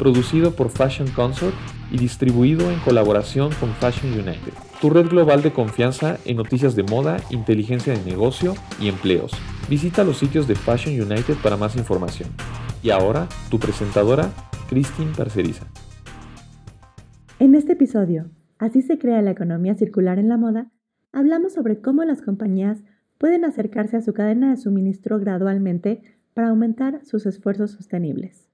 producido por Fashion Consort y distribuido en colaboración con Fashion United, tu red global de confianza en noticias de moda, inteligencia de negocio y empleos. Visita los sitios de Fashion United para más información. Y ahora, tu presentadora, Christine Parceriza. En este episodio, Así se crea la economía circular en la moda, hablamos sobre cómo las compañías pueden acercarse a su cadena de suministro gradualmente para aumentar sus esfuerzos sostenibles.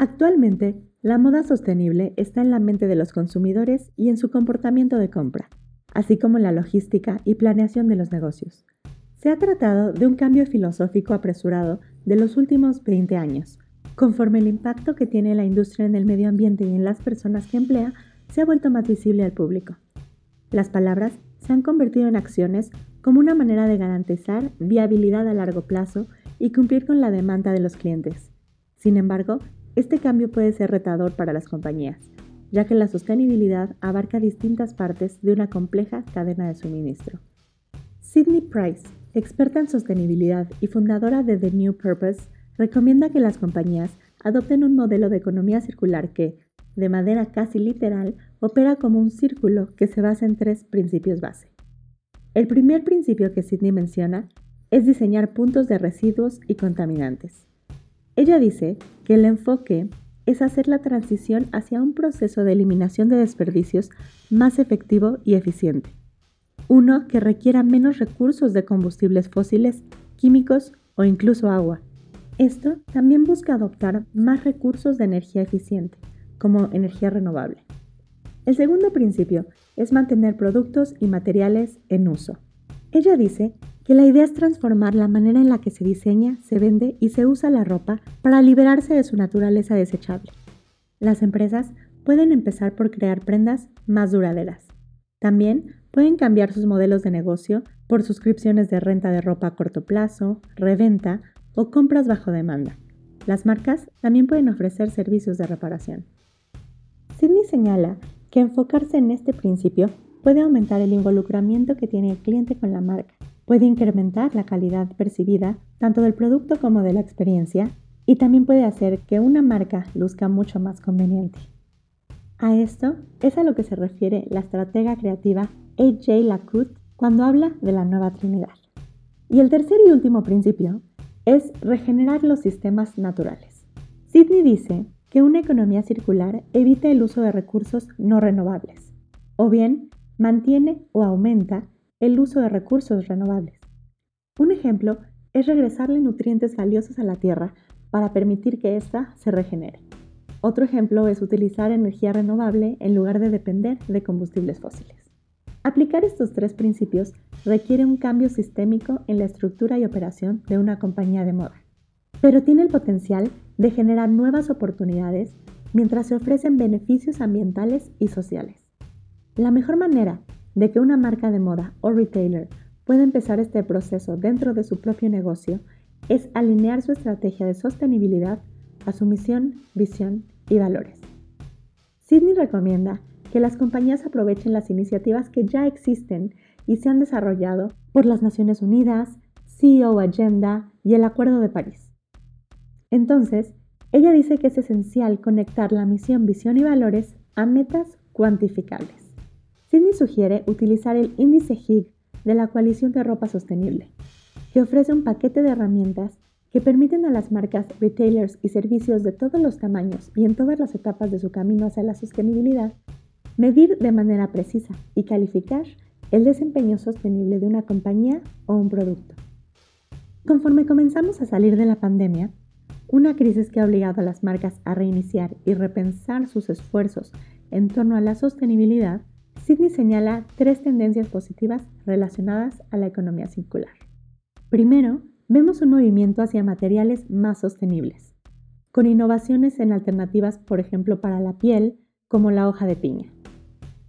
Actualmente, la moda sostenible está en la mente de los consumidores y en su comportamiento de compra, así como en la logística y planeación de los negocios. Se ha tratado de un cambio filosófico apresurado de los últimos 20 años, conforme el impacto que tiene la industria en el medio ambiente y en las personas que emplea se ha vuelto más visible al público. Las palabras se han convertido en acciones como una manera de garantizar viabilidad a largo plazo y cumplir con la demanda de los clientes. Sin embargo, este cambio puede ser retador para las compañías, ya que la sostenibilidad abarca distintas partes de una compleja cadena de suministro. Sydney Price, experta en sostenibilidad y fundadora de The New Purpose, recomienda que las compañías adopten un modelo de economía circular que, de manera casi literal, opera como un círculo que se basa en tres principios base. El primer principio que Sydney menciona es diseñar puntos de residuos y contaminantes. Ella dice que el enfoque es hacer la transición hacia un proceso de eliminación de desperdicios más efectivo y eficiente. Uno que requiera menos recursos de combustibles fósiles, químicos o incluso agua. Esto también busca adoptar más recursos de energía eficiente, como energía renovable. El segundo principio es mantener productos y materiales en uso. Ella dice que la idea es transformar la manera en la que se diseña, se vende y se usa la ropa para liberarse de su naturaleza desechable. Las empresas pueden empezar por crear prendas más duraderas. También pueden cambiar sus modelos de negocio por suscripciones de renta de ropa a corto plazo, reventa o compras bajo demanda. Las marcas también pueden ofrecer servicios de reparación. Sidney señala que enfocarse en este principio puede aumentar el involucramiento que tiene el cliente con la marca puede incrementar la calidad percibida tanto del producto como de la experiencia y también puede hacer que una marca luzca mucho más conveniente. A esto es a lo que se refiere la estratega creativa AJ Lacoute cuando habla de la nueva Trinidad. Y el tercer y último principio es regenerar los sistemas naturales. Sidney dice que una economía circular evita el uso de recursos no renovables, o bien mantiene o aumenta el uso de recursos renovables. Un ejemplo es regresarle nutrientes valiosos a la tierra para permitir que ésta se regenere. Otro ejemplo es utilizar energía renovable en lugar de depender de combustibles fósiles. Aplicar estos tres principios requiere un cambio sistémico en la estructura y operación de una compañía de moda, pero tiene el potencial de generar nuevas oportunidades mientras se ofrecen beneficios ambientales y sociales. La mejor manera de que una marca de moda o retailer pueda empezar este proceso dentro de su propio negocio es alinear su estrategia de sostenibilidad a su misión, visión y valores. Sydney recomienda que las compañías aprovechen las iniciativas que ya existen y se han desarrollado por las Naciones Unidas, CEO Agenda y el Acuerdo de París. Entonces, ella dice que es esencial conectar la misión, visión y valores a metas cuantificables. Sydney sugiere utilizar el índice Higg de la Coalición de Ropa Sostenible, que ofrece un paquete de herramientas que permiten a las marcas, retailers y servicios de todos los tamaños y en todas las etapas de su camino hacia la sostenibilidad, medir de manera precisa y calificar el desempeño sostenible de una compañía o un producto. Conforme comenzamos a salir de la pandemia, una crisis que ha obligado a las marcas a reiniciar y repensar sus esfuerzos en torno a la sostenibilidad, Sidney señala tres tendencias positivas relacionadas a la economía circular. Primero, vemos un movimiento hacia materiales más sostenibles, con innovaciones en alternativas, por ejemplo, para la piel, como la hoja de piña.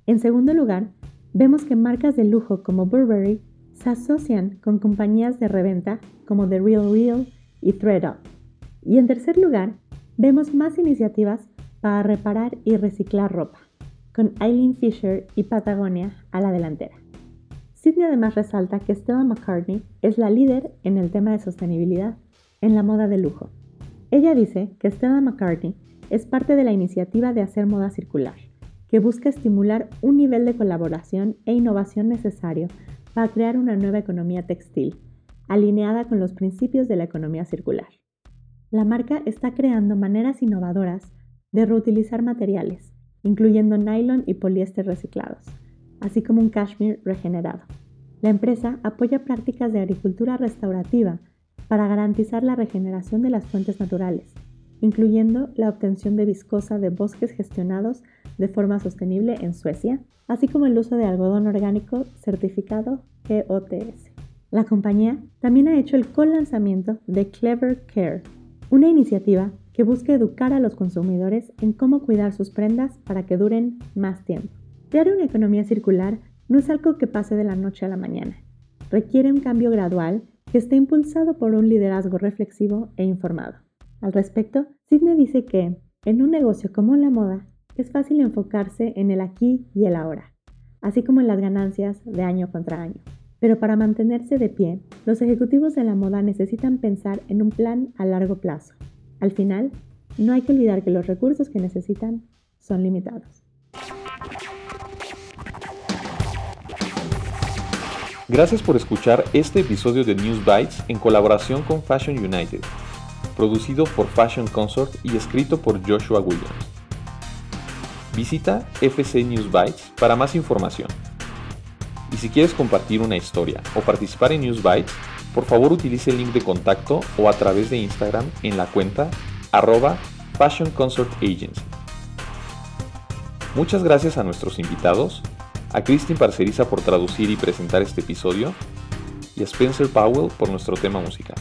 En segundo lugar, vemos que marcas de lujo como Burberry se asocian con compañías de reventa como The Real Real y ThreadUp. Y en tercer lugar, vemos más iniciativas para reparar y reciclar ropa, con Eileen Fisher y Patagonia a la delantera. Sidney además resalta que Stella McCartney es la líder en el tema de sostenibilidad en la moda de lujo. Ella dice que Stella McCartney es parte de la iniciativa de hacer moda circular, que busca estimular un nivel de colaboración e innovación necesario para crear una nueva economía textil, alineada con los principios de la economía circular. La marca está creando maneras innovadoras de reutilizar materiales, incluyendo nylon y poliéster reciclados, así como un cashmere regenerado. La empresa apoya prácticas de agricultura restaurativa para garantizar la regeneración de las fuentes naturales, incluyendo la obtención de viscosa de bosques gestionados de forma sostenible en Suecia, así como el uso de algodón orgánico certificado GOTS. La compañía también ha hecho el co-lanzamiento de Clever Care, una iniciativa que busca educar a los consumidores en cómo cuidar sus prendas para que duren más tiempo. Crear una economía circular no es algo que pase de la noche a la mañana. Requiere un cambio gradual que esté impulsado por un liderazgo reflexivo e informado. Al respecto, Sidney dice que, en un negocio como la moda, es fácil enfocarse en el aquí y el ahora, así como en las ganancias de año contra año. Pero para mantenerse de pie, los ejecutivos de la moda necesitan pensar en un plan a largo plazo. Al final, no hay que olvidar que los recursos que necesitan son limitados. Gracias por escuchar este episodio de News Bites en colaboración con Fashion United, producido por Fashion Consort y escrito por Joshua Williams. Visita FC News Bytes para más información. Y si quieres compartir una historia o participar en News Bytes, por favor utilice el link de contacto o a través de Instagram en la cuenta arroba Fashion Consort Agency. Muchas gracias a nuestros invitados, a Christine Parceriza por traducir y presentar este episodio y a Spencer Powell por nuestro tema musical.